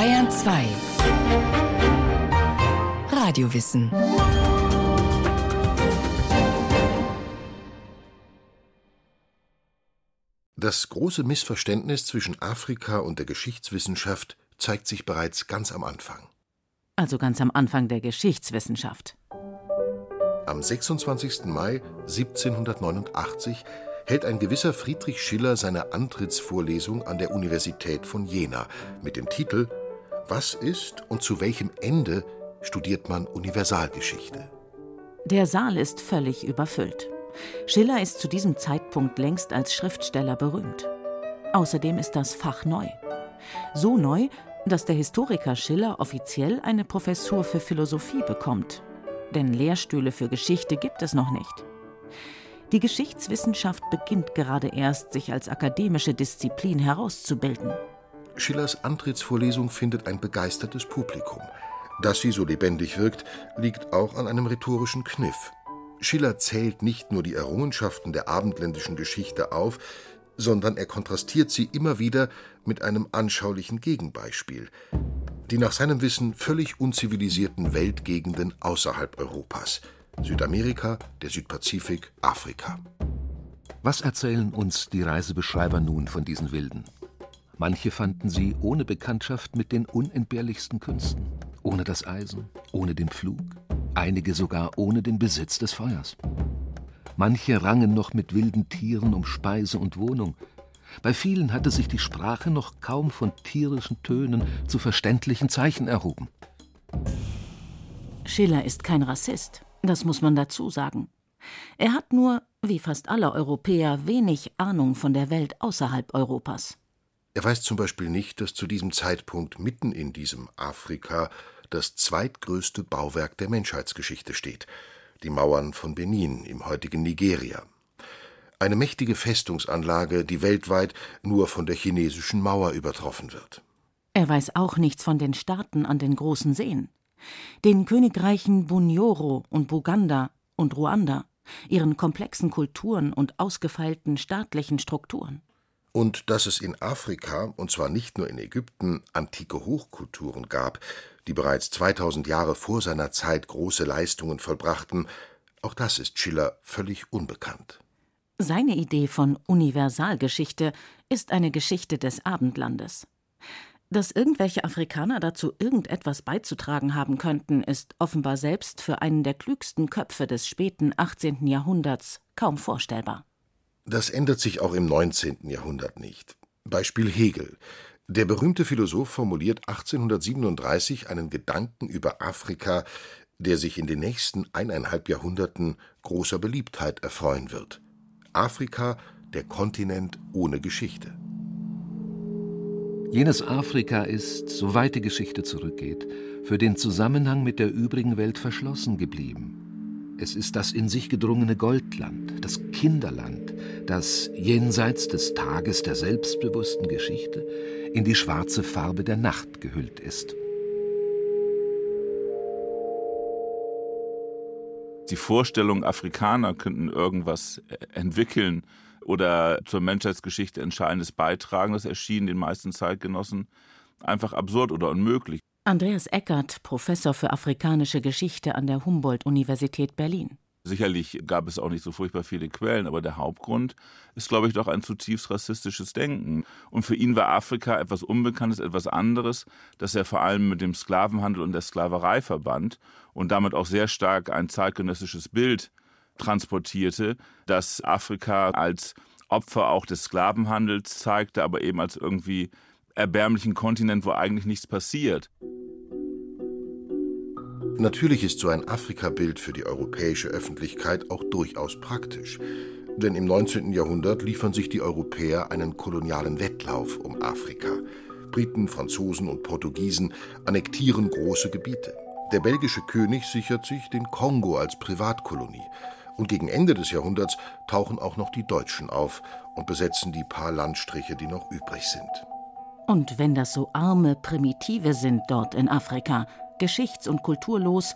Bayern 2 Radiowissen Das große Missverständnis zwischen Afrika und der Geschichtswissenschaft zeigt sich bereits ganz am Anfang. Also ganz am Anfang der Geschichtswissenschaft. Am 26. Mai 1789 hält ein gewisser Friedrich Schiller seine Antrittsvorlesung an der Universität von Jena mit dem Titel Was ist und zu welchem Ende studiert man Universalgeschichte? Der Saal ist völlig überfüllt. Schiller ist zu diesem Zeitpunkt längst als Schriftsteller berühmt. Außerdem ist das Fach neu. So neu, dass der Historiker Schiller offiziell eine Professur für Philosophie bekommt. Denn Lehrstühle für Geschichte gibt es noch nicht. Die Geschichtswissenschaft beginnt gerade erst, sich als akademische Disziplin herauszubilden. Schillers Antrittsvorlesung findet ein begeistertes Publikum. Dass sie so lebendig wirkt, liegt auch an einem rhetorischen Kniff. Schiller zählt nicht nur die Errungenschaften der abendländischen Geschichte auf, sondern er kontrastiert sie immer wieder mit einem anschaulichen Gegenbeispiel. Die nach seinem Wissen völlig unzivilisierten Weltgegenden außerhalb Europas. Südamerika, der Südpazifik, Afrika. Was erzählen uns die Reisebeschreiber nun von diesen Wilden? Manche fanden sie ohne Bekanntschaft mit den unentbehrlichsten Künsten, ohne das Eisen, ohne den Pflug, einige sogar ohne den Besitz des Feuers. Manche rangen noch mit wilden Tieren um Speise und Wohnung. Bei vielen hatte sich die Sprache noch kaum von tierischen Tönen zu verständlichen Zeichen erhoben. Schiller ist kein Rassist, das muss man dazu sagen. Er hat nur, wie fast alle Europäer, wenig Ahnung von der Welt außerhalb Europas. Er weiß zum Beispiel nicht, dass zu diesem Zeitpunkt mitten in diesem Afrika das zweitgrößte Bauwerk der Menschheitsgeschichte steht, die Mauern von Benin im heutigen Nigeria. Eine mächtige Festungsanlage, die weltweit nur von der chinesischen Mauer übertroffen wird. Er weiß auch nichts von den Staaten an den großen Seen, den Königreichen Bunyoro und Buganda und Ruanda, ihren komplexen Kulturen und ausgefeilten staatlichen Strukturen. Und dass es in Afrika, und zwar nicht nur in Ägypten, antike Hochkulturen gab, die bereits 2000 Jahre vor seiner Zeit große Leistungen vollbrachten, auch das ist Schiller völlig unbekannt. Seine Idee von Universalgeschichte ist eine Geschichte des Abendlandes. Dass irgendwelche Afrikaner dazu irgendetwas beizutragen haben könnten, ist offenbar selbst für einen der klügsten Köpfe des späten 18. Jahrhunderts kaum vorstellbar. Das ändert sich auch im 19. Jahrhundert nicht. Beispiel Hegel. Der berühmte Philosoph formuliert 1837 einen Gedanken über Afrika, der sich in den nächsten eineinhalb Jahrhunderten großer Beliebtheit erfreuen wird. Afrika, der Kontinent ohne Geschichte. Jenes Afrika ist, soweit die Geschichte zurückgeht, für den Zusammenhang mit der übrigen Welt verschlossen geblieben. Es ist das in sich gedrungene Goldland, das Kinderland, das jenseits des Tages der selbstbewussten Geschichte in die schwarze Farbe der Nacht gehüllt ist. Die Vorstellung, Afrikaner könnten irgendwas äh, entwickeln oder zur Menschheitsgeschichte Entscheidendes beitragen, das erschien den meisten Zeitgenossen einfach absurd oder unmöglich. Andreas Eckert, Professor für afrikanische Geschichte an der Humboldt-Universität Berlin. Sicherlich gab es auch nicht so furchtbar viele Quellen, aber der Hauptgrund ist, glaube ich, doch ein zutiefst rassistisches Denken. Und für ihn war Afrika etwas Unbekanntes, etwas anderes, das er vor allem mit dem Sklavenhandel und der Sklaverei verband und damit auch sehr stark ein zeitgenössisches Bild transportierte, das Afrika als Opfer auch des Sklavenhandels zeigte, aber eben als irgendwie erbärmlichen Kontinent, wo eigentlich nichts passiert. Natürlich ist so ein Afrika-Bild für die europäische Öffentlichkeit auch durchaus praktisch. Denn im 19. Jahrhundert liefern sich die Europäer einen kolonialen Wettlauf um Afrika. Briten, Franzosen und Portugiesen annektieren große Gebiete. Der belgische König sichert sich den Kongo als Privatkolonie. Und gegen Ende des Jahrhunderts tauchen auch noch die Deutschen auf und besetzen die paar Landstriche, die noch übrig sind. Und wenn das so arme Primitive sind dort in Afrika, geschichts- und kulturlos,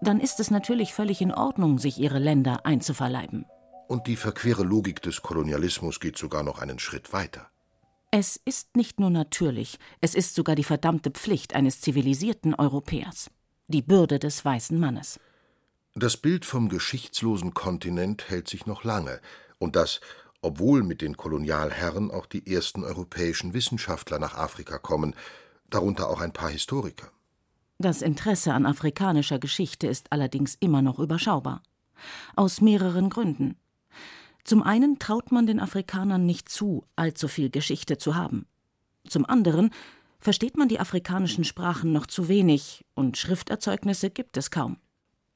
dann ist es natürlich völlig in Ordnung, sich ihre Länder einzuverleiben. Und die verquere Logik des Kolonialismus geht sogar noch einen Schritt weiter. Es ist nicht nur natürlich, es ist sogar die verdammte Pflicht eines zivilisierten Europäers. Die Bürde des weißen Mannes. Das Bild vom geschichtslosen Kontinent hält sich noch lange, und das, obwohl mit den Kolonialherren auch die ersten europäischen Wissenschaftler nach Afrika kommen, darunter auch ein paar Historiker. Das Interesse an afrikanischer Geschichte ist allerdings immer noch überschaubar. Aus mehreren Gründen. Zum einen traut man den Afrikanern nicht zu, allzu viel Geschichte zu haben. Zum anderen versteht man die afrikanischen Sprachen noch zu wenig und Schrifterzeugnisse gibt es kaum.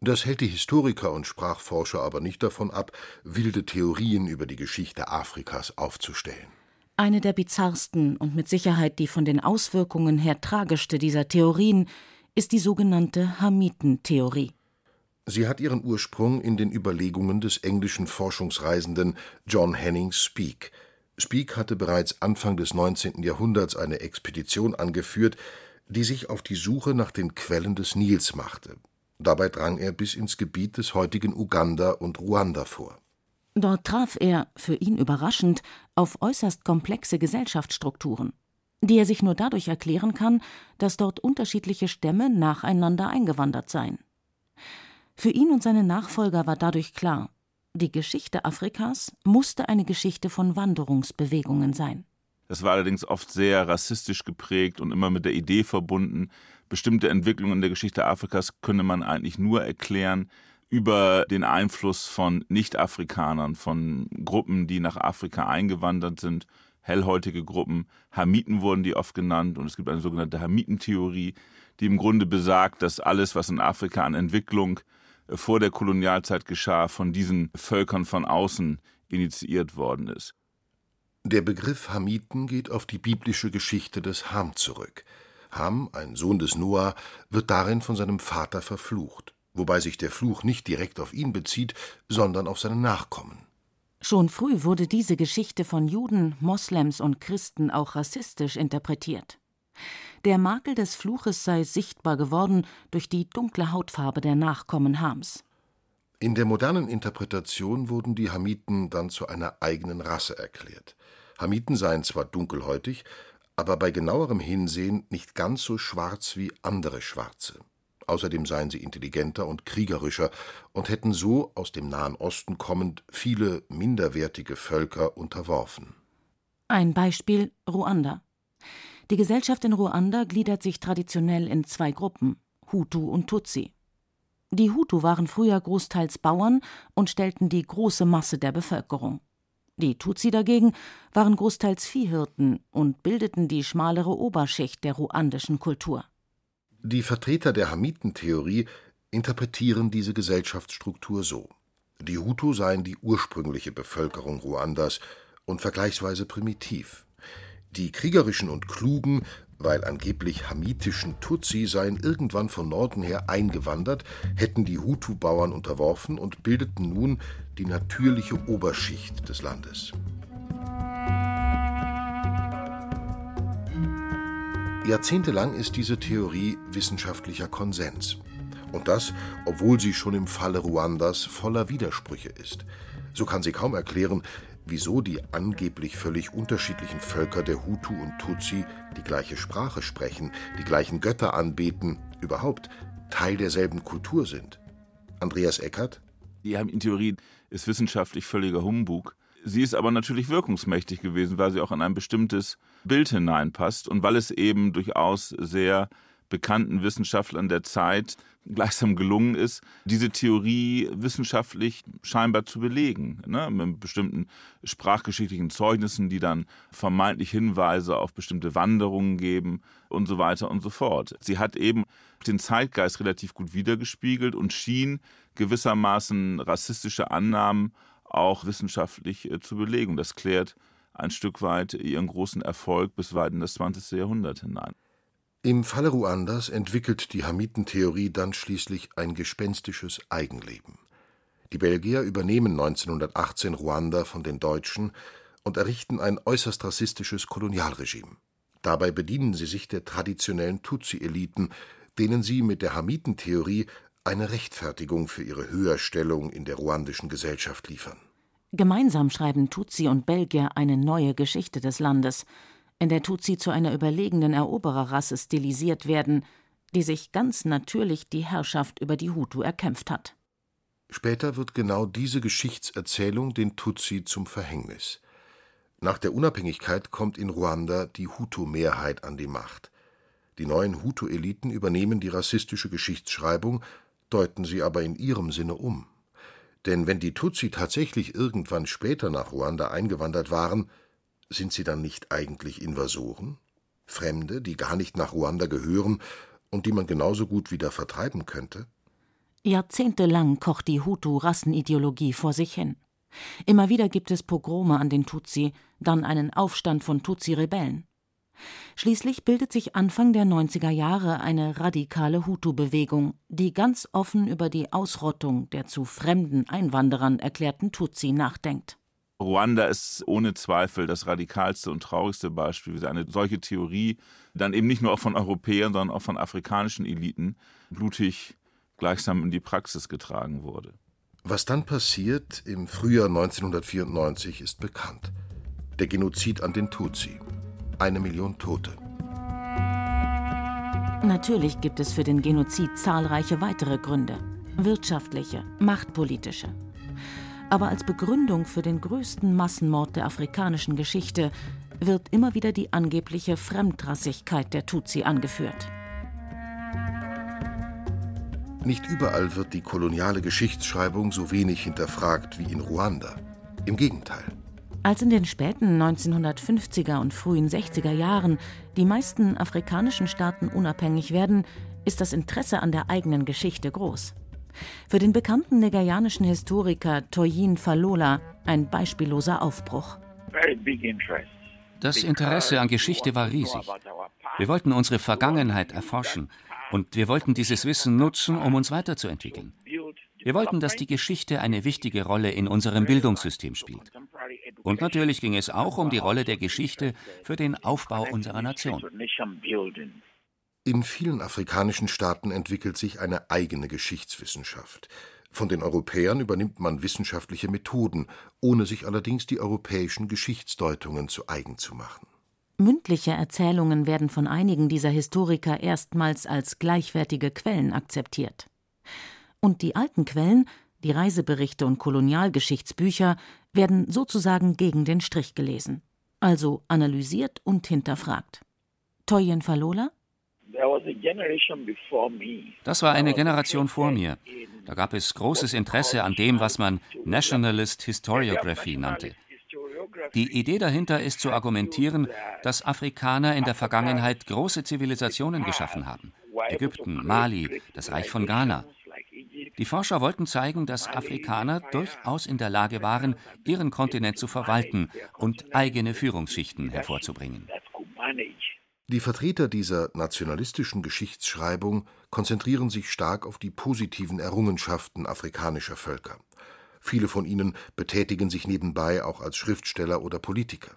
Das hält die Historiker und Sprachforscher aber nicht davon ab, wilde Theorien über die Geschichte Afrikas aufzustellen. Eine der bizarrsten und mit Sicherheit die von den Auswirkungen her tragischste dieser Theorien ist die sogenannte Hamitentheorie. Sie hat ihren Ursprung in den Überlegungen des englischen Forschungsreisenden John Henning Speke. Speke hatte bereits Anfang des 19. Jahrhunderts eine Expedition angeführt, die sich auf die Suche nach den Quellen des Nils machte. Dabei drang er bis ins Gebiet des heutigen Uganda und Ruanda vor. Dort traf er, für ihn überraschend, auf äußerst komplexe Gesellschaftsstrukturen, die er sich nur dadurch erklären kann, dass dort unterschiedliche Stämme nacheinander eingewandert seien. Für ihn und seine Nachfolger war dadurch klar, die Geschichte Afrikas musste eine Geschichte von Wanderungsbewegungen sein. Das war allerdings oft sehr rassistisch geprägt und immer mit der Idee verbunden, bestimmte Entwicklungen in der Geschichte Afrikas könne man eigentlich nur erklären über den Einfluss von Nicht-Afrikanern, von Gruppen, die nach Afrika eingewandert sind, hellhäutige Gruppen. Hamiten wurden die oft genannt und es gibt eine sogenannte Hamitentheorie, die im Grunde besagt, dass alles, was in Afrika an Entwicklung vor der Kolonialzeit geschah, von diesen Völkern von außen initiiert worden ist. Der Begriff Hamiten geht auf die biblische Geschichte des Ham zurück. Ham, ein Sohn des Noah, wird darin von seinem Vater verflucht, wobei sich der Fluch nicht direkt auf ihn bezieht, sondern auf seine Nachkommen. Schon früh wurde diese Geschichte von Juden, Moslems und Christen auch rassistisch interpretiert. Der Makel des Fluches sei sichtbar geworden durch die dunkle Hautfarbe der Nachkommen Hams. In der modernen Interpretation wurden die Hamiten dann zu einer eigenen Rasse erklärt. Hamiten seien zwar dunkelhäutig, aber bei genauerem Hinsehen nicht ganz so schwarz wie andere Schwarze. Außerdem seien sie intelligenter und kriegerischer und hätten so aus dem Nahen Osten kommend viele minderwertige Völker unterworfen. Ein Beispiel Ruanda. Die Gesellschaft in Ruanda gliedert sich traditionell in zwei Gruppen, Hutu und Tutsi. Die Hutu waren früher großteils Bauern und stellten die große Masse der Bevölkerung. Die Tutsi dagegen waren großteils Viehhirten und bildeten die schmalere Oberschicht der ruandischen Kultur. Die Vertreter der Hamitentheorie interpretieren diese Gesellschaftsstruktur so: Die Hutu seien die ursprüngliche Bevölkerung Ruandas und vergleichsweise primitiv. Die kriegerischen und klugen, weil angeblich hamitischen Tutsi seien irgendwann von Norden her eingewandert, hätten die Hutu-Bauern unterworfen und bildeten nun die natürliche Oberschicht des Landes. Jahrzehntelang ist diese Theorie wissenschaftlicher Konsens. Und das, obwohl sie schon im Falle Ruandas voller Widersprüche ist. So kann sie kaum erklären, wieso die angeblich völlig unterschiedlichen Völker der Hutu und Tutsi die gleiche Sprache sprechen, die gleichen Götter anbeten, überhaupt Teil derselben Kultur sind. Andreas Eckert? Die Theorie ist wissenschaftlich völliger Humbug. Sie ist aber natürlich wirkungsmächtig gewesen, weil sie auch in ein bestimmtes Bild hineinpasst und weil es eben durchaus sehr bekannten Wissenschaftlern der Zeit gleichsam gelungen ist, diese Theorie wissenschaftlich scheinbar zu belegen, ne? mit bestimmten sprachgeschichtlichen Zeugnissen, die dann vermeintlich Hinweise auf bestimmte Wanderungen geben und so weiter und so fort. Sie hat eben den Zeitgeist relativ gut wiedergespiegelt und schien gewissermaßen rassistische Annahmen auch wissenschaftlich äh, zu belegen. Das klärt ein Stück weit ihren großen Erfolg bis weit in das 20. Jahrhundert hinein. Im Falle Ruandas entwickelt die Hamitentheorie dann schließlich ein gespenstisches Eigenleben. Die Belgier übernehmen 1918 Ruanda von den Deutschen und errichten ein äußerst rassistisches Kolonialregime. Dabei bedienen sie sich der traditionellen Tutsi-Eliten, denen sie mit der Hamitentheorie eine Rechtfertigung für ihre Höherstellung in der ruandischen Gesellschaft liefern. Gemeinsam schreiben Tutsi und Belgier eine neue Geschichte des Landes, in der Tutsi zu einer überlegenen Erobererrasse stilisiert werden, die sich ganz natürlich die Herrschaft über die Hutu erkämpft hat. Später wird genau diese Geschichtserzählung den Tutsi zum Verhängnis. Nach der Unabhängigkeit kommt in Ruanda die Hutu-Mehrheit an die Macht. Die neuen Hutu-Eliten übernehmen die rassistische Geschichtsschreibung, deuten sie aber in ihrem Sinne um. Denn wenn die Tutsi tatsächlich irgendwann später nach Ruanda eingewandert waren, sind sie dann nicht eigentlich Invasoren? Fremde, die gar nicht nach Ruanda gehören und die man genauso gut wieder vertreiben könnte? Jahrzehntelang kocht die Hutu-Rassenideologie vor sich hin. Immer wieder gibt es Pogrome an den Tutsi, dann einen Aufstand von Tutsi-Rebellen. Schließlich bildet sich Anfang der 90er Jahre eine radikale Hutu-Bewegung, die ganz offen über die Ausrottung der zu fremden Einwanderern erklärten Tutsi nachdenkt. Ruanda ist ohne Zweifel das radikalste und traurigste Beispiel, wie eine solche Theorie dann eben nicht nur auch von Europäern, sondern auch von afrikanischen Eliten blutig gleichsam in die Praxis getragen wurde. Was dann passiert im Frühjahr 1994 ist bekannt. Der Genozid an den Tutsi. Eine Million Tote. Natürlich gibt es für den Genozid zahlreiche weitere Gründe. Wirtschaftliche, machtpolitische. Aber als Begründung für den größten Massenmord der afrikanischen Geschichte wird immer wieder die angebliche Fremdrassigkeit der Tutsi angeführt. Nicht überall wird die koloniale Geschichtsschreibung so wenig hinterfragt wie in Ruanda. Im Gegenteil. Als in den späten 1950er und frühen 60er Jahren die meisten afrikanischen Staaten unabhängig werden, ist das Interesse an der eigenen Geschichte groß. Für den bekannten nigerianischen Historiker Toyin Falola ein beispielloser Aufbruch. Das Interesse an Geschichte war riesig. Wir wollten unsere Vergangenheit erforschen und wir wollten dieses Wissen nutzen, um uns weiterzuentwickeln. Wir wollten, dass die Geschichte eine wichtige Rolle in unserem Bildungssystem spielt. Und natürlich ging es auch um die Rolle der Geschichte für den Aufbau unserer Nation. In vielen afrikanischen Staaten entwickelt sich eine eigene Geschichtswissenschaft. Von den Europäern übernimmt man wissenschaftliche Methoden, ohne sich allerdings die europäischen Geschichtsdeutungen zu eigen zu machen. Mündliche Erzählungen werden von einigen dieser Historiker erstmals als gleichwertige Quellen akzeptiert. Und die alten Quellen, die Reiseberichte und Kolonialgeschichtsbücher, werden sozusagen gegen den Strich gelesen, also analysiert und hinterfragt. Toyen Falola das war eine Generation vor mir. Da gab es großes Interesse an dem, was man Nationalist Historiography nannte. Die Idee dahinter ist zu argumentieren, dass Afrikaner in der Vergangenheit große Zivilisationen geschaffen haben. Ägypten, Mali, das Reich von Ghana. Die Forscher wollten zeigen, dass Afrikaner durchaus in der Lage waren, ihren Kontinent zu verwalten und eigene Führungsschichten hervorzubringen. Die Vertreter dieser nationalistischen Geschichtsschreibung konzentrieren sich stark auf die positiven Errungenschaften afrikanischer Völker. Viele von ihnen betätigen sich nebenbei auch als Schriftsteller oder Politiker.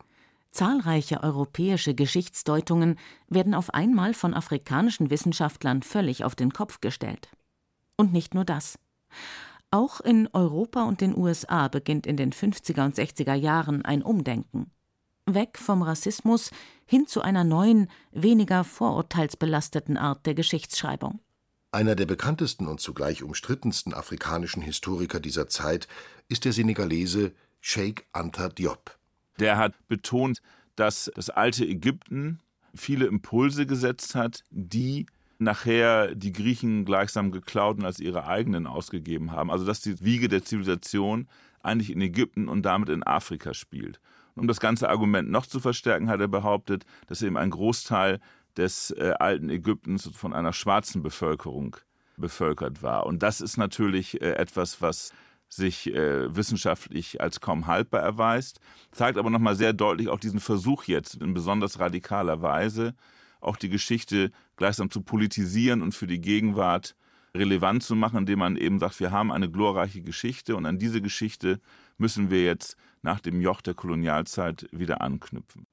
Zahlreiche europäische Geschichtsdeutungen werden auf einmal von afrikanischen Wissenschaftlern völlig auf den Kopf gestellt. Und nicht nur das. Auch in Europa und den USA beginnt in den 50er und 60er Jahren ein Umdenken weg vom Rassismus hin zu einer neuen, weniger vorurteilsbelasteten Art der Geschichtsschreibung. Einer der bekanntesten und zugleich umstrittensten afrikanischen Historiker dieser Zeit ist der Senegalese Sheikh Anta Diop. Der hat betont, dass das alte Ägypten viele Impulse gesetzt hat, die nachher die Griechen gleichsam geklaut und als ihre eigenen ausgegeben haben. Also dass die Wiege der Zivilisation eigentlich in Ägypten und damit in Afrika spielt. Um das ganze Argument noch zu verstärken, hat er behauptet, dass eben ein Großteil des äh, alten Ägyptens von einer schwarzen Bevölkerung bevölkert war. Und das ist natürlich äh, etwas, was sich äh, wissenschaftlich als kaum haltbar erweist, zeigt aber nochmal sehr deutlich auch diesen Versuch jetzt in besonders radikaler Weise, auch die Geschichte gleichsam zu politisieren und für die Gegenwart relevant zu machen, indem man eben sagt, wir haben eine glorreiche Geschichte und an diese Geschichte müssen wir jetzt nach dem Joch der Kolonialzeit wieder anknüpfen.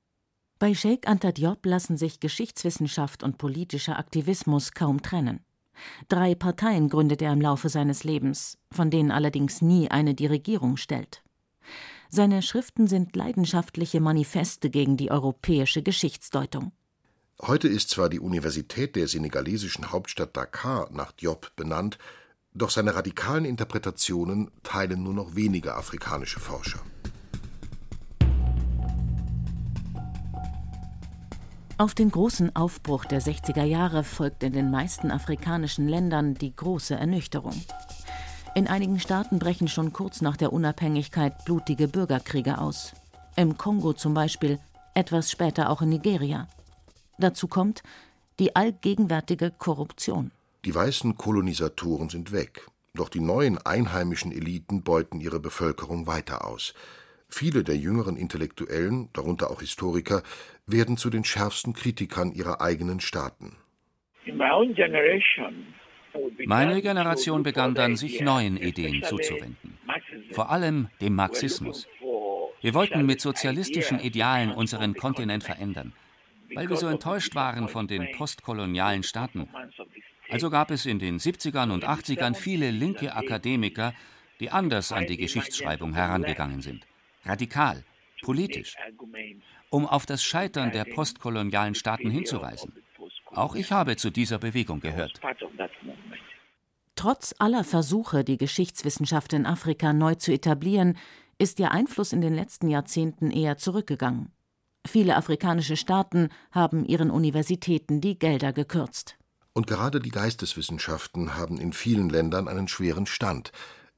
Bei Sheikh Anta Diop lassen sich Geschichtswissenschaft und politischer Aktivismus kaum trennen. Drei Parteien gründet er im Laufe seines Lebens, von denen allerdings nie eine die Regierung stellt. Seine Schriften sind leidenschaftliche Manifeste gegen die europäische Geschichtsdeutung. Heute ist zwar die Universität der senegalesischen Hauptstadt Dakar nach Diop benannt, doch seine radikalen Interpretationen teilen nur noch wenige afrikanische Forscher. Auf den großen Aufbruch der 60er Jahre folgt in den meisten afrikanischen Ländern die große Ernüchterung. In einigen Staaten brechen schon kurz nach der Unabhängigkeit blutige Bürgerkriege aus. Im Kongo zum Beispiel, etwas später auch in Nigeria. Dazu kommt die allgegenwärtige Korruption. Die weißen Kolonisatoren sind weg, doch die neuen einheimischen Eliten beuten ihre Bevölkerung weiter aus. Viele der jüngeren Intellektuellen, darunter auch Historiker, werden zu den schärfsten Kritikern ihrer eigenen Staaten. Meine Generation begann dann, sich neuen Ideen zuzuwenden, vor allem dem Marxismus. Wir wollten mit sozialistischen Idealen unseren Kontinent verändern, weil wir so enttäuscht waren von den postkolonialen Staaten. Also gab es in den 70ern und 80ern viele linke Akademiker, die anders an die Geschichtsschreibung herangegangen sind. Radikal, politisch, um auf das Scheitern der postkolonialen Staaten hinzuweisen. Auch ich habe zu dieser Bewegung gehört. Trotz aller Versuche, die Geschichtswissenschaft in Afrika neu zu etablieren, ist ihr Einfluss in den letzten Jahrzehnten eher zurückgegangen. Viele afrikanische Staaten haben ihren Universitäten die Gelder gekürzt. Und gerade die Geisteswissenschaften haben in vielen Ländern einen schweren Stand,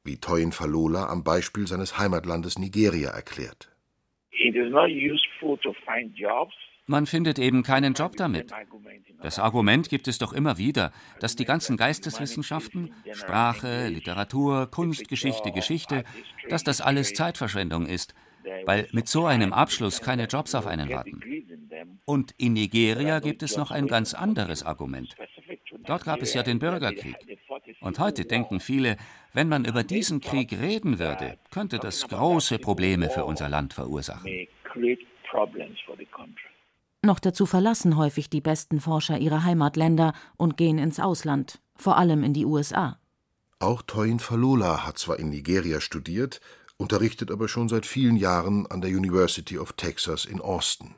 wie Toyin Falola am Beispiel seines Heimatlandes Nigeria erklärt. Man findet eben keinen Job damit. Das Argument gibt es doch immer wieder, dass die ganzen Geisteswissenschaften, Sprache, Literatur, Kunst, Geschichte, Geschichte, dass das alles Zeitverschwendung ist, weil mit so einem Abschluss keine Jobs auf einen warten. Und in Nigeria gibt es noch ein ganz anderes Argument. Dort gab es ja den Bürgerkrieg. Und heute denken viele, wenn man über diesen Krieg reden würde, könnte das große Probleme für unser Land verursachen. Noch dazu verlassen häufig die besten Forscher ihre Heimatländer und gehen ins Ausland, vor allem in die USA. Auch Toyin Falola hat zwar in Nigeria studiert, unterrichtet aber schon seit vielen Jahren an der University of Texas in Austin.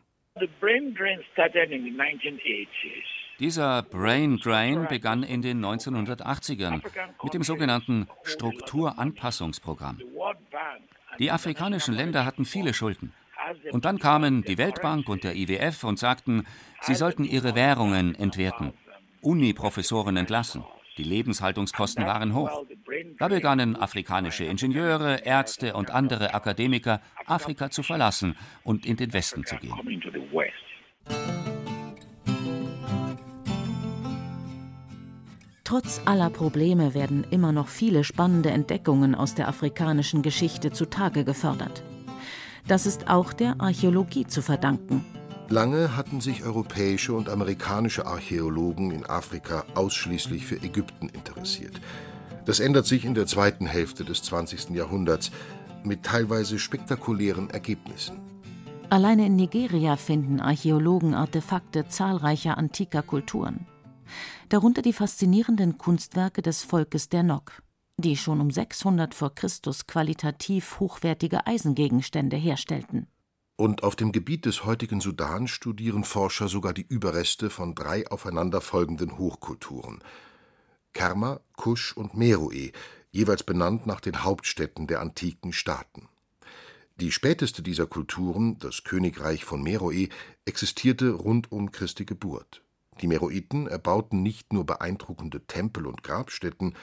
Dieser Brain Drain begann in den 1980ern mit dem sogenannten Strukturanpassungsprogramm. Die afrikanischen Länder hatten viele Schulden. Und dann kamen die Weltbank und der IWF und sagten, sie sollten ihre Währungen entwerten, Uni-Professoren entlassen. Die Lebenshaltungskosten waren hoch. Da begannen afrikanische Ingenieure, Ärzte und andere Akademiker, Afrika zu verlassen und in den Westen zu gehen. Trotz aller Probleme werden immer noch viele spannende Entdeckungen aus der afrikanischen Geschichte zutage gefördert. Das ist auch der Archäologie zu verdanken. Lange hatten sich europäische und amerikanische Archäologen in Afrika ausschließlich für Ägypten interessiert. Das ändert sich in der zweiten Hälfte des 20. Jahrhunderts mit teilweise spektakulären Ergebnissen. Alleine in Nigeria finden Archäologen Artefakte zahlreicher antiker Kulturen. Darunter die faszinierenden Kunstwerke des Volkes der Nok die schon um 600 v. Chr. qualitativ hochwertige Eisengegenstände herstellten. Und auf dem Gebiet des heutigen Sudan studieren Forscher sogar die Überreste von drei aufeinanderfolgenden Hochkulturen: Kerma, Kusch und Meroe, jeweils benannt nach den Hauptstädten der antiken Staaten. Die späteste dieser Kulturen, das Königreich von Meroe, existierte rund um Christi Geburt. Die Meroiten erbauten nicht nur beeindruckende Tempel und Grabstätten,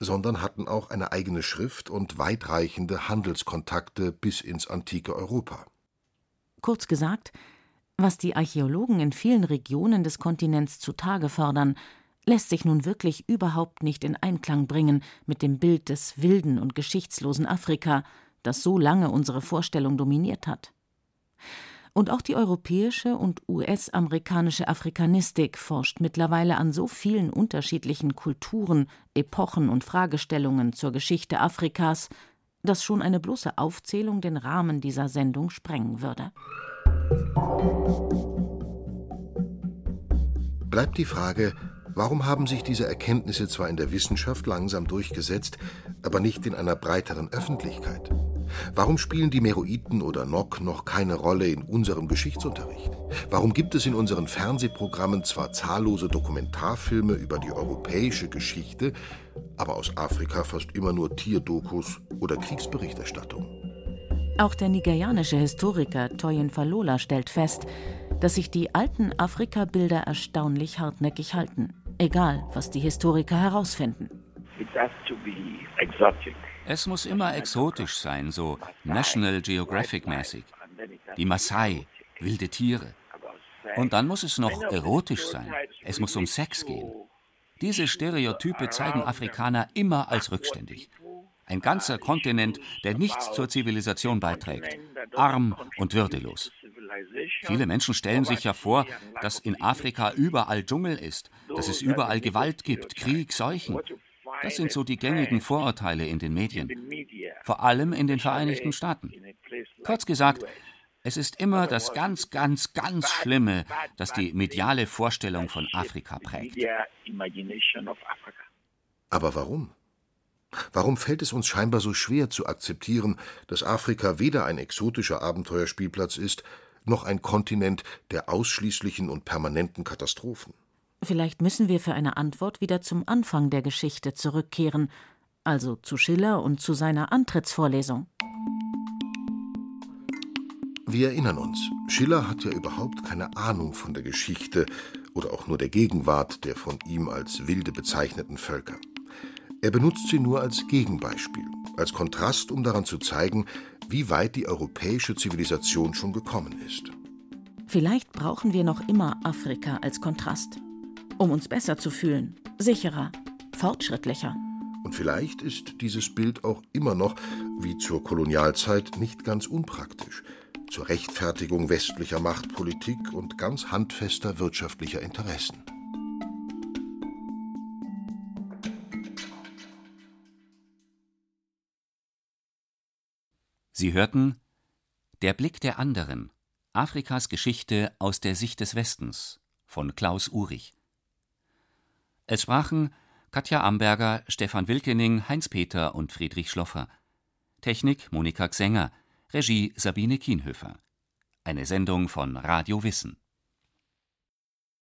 sondern hatten auch eine eigene Schrift und weitreichende Handelskontakte bis ins antike Europa. Kurz gesagt, was die Archäologen in vielen Regionen des Kontinents zutage fördern, lässt sich nun wirklich überhaupt nicht in Einklang bringen mit dem Bild des wilden und geschichtslosen Afrika, das so lange unsere Vorstellung dominiert hat. Und auch die europäische und US-amerikanische Afrikanistik forscht mittlerweile an so vielen unterschiedlichen Kulturen, Epochen und Fragestellungen zur Geschichte Afrikas, dass schon eine bloße Aufzählung den Rahmen dieser Sendung sprengen würde. Bleibt die Frage, warum haben sich diese Erkenntnisse zwar in der Wissenschaft langsam durchgesetzt, aber nicht in einer breiteren Öffentlichkeit? Warum spielen die Meroiten oder Nok noch keine Rolle in unserem Geschichtsunterricht? Warum gibt es in unseren Fernsehprogrammen zwar zahllose Dokumentarfilme über die europäische Geschichte, aber aus Afrika fast immer nur Tierdokus oder Kriegsberichterstattung? Auch der nigerianische Historiker Toyin Falola stellt fest, dass sich die alten Afrika-Bilder erstaunlich hartnäckig halten, egal was die Historiker herausfinden. Es muss immer exotisch sein, so National Geographic mäßig. Die Maasai, wilde Tiere. Und dann muss es noch erotisch sein. Es muss um Sex gehen. Diese Stereotype zeigen Afrikaner immer als rückständig. Ein ganzer Kontinent, der nichts zur Zivilisation beiträgt, arm und würdelos. Viele Menschen stellen sich ja vor, dass in Afrika überall Dschungel ist, dass es überall Gewalt gibt, Krieg, Seuchen. Das sind so die gängigen Vorurteile in den Medien, vor allem in den Vereinigten Staaten. Kurz gesagt, es ist immer das ganz, ganz, ganz Schlimme, das die mediale Vorstellung von Afrika prägt. Aber warum? Warum fällt es uns scheinbar so schwer zu akzeptieren, dass Afrika weder ein exotischer Abenteuerspielplatz ist, noch ein Kontinent der ausschließlichen und permanenten Katastrophen? Vielleicht müssen wir für eine Antwort wieder zum Anfang der Geschichte zurückkehren, also zu Schiller und zu seiner Antrittsvorlesung. Wir erinnern uns, Schiller hat ja überhaupt keine Ahnung von der Geschichte oder auch nur der Gegenwart der von ihm als wilde bezeichneten Völker. Er benutzt sie nur als Gegenbeispiel, als Kontrast, um daran zu zeigen, wie weit die europäische Zivilisation schon gekommen ist. Vielleicht brauchen wir noch immer Afrika als Kontrast, um uns besser zu fühlen, sicherer, fortschrittlicher. Und vielleicht ist dieses Bild auch immer noch, wie zur Kolonialzeit, nicht ganz unpraktisch, zur Rechtfertigung westlicher Machtpolitik und ganz handfester wirtschaftlicher Interessen. Sie hörten Der Blick der anderen Afrikas Geschichte aus der Sicht des Westens von Klaus Urich. Es sprachen Katja Amberger, Stefan Wilkening, Heinz Peter und Friedrich Schloffer. Technik Monika Xenger, Regie Sabine Kienhöfer. Eine Sendung von Radio Wissen.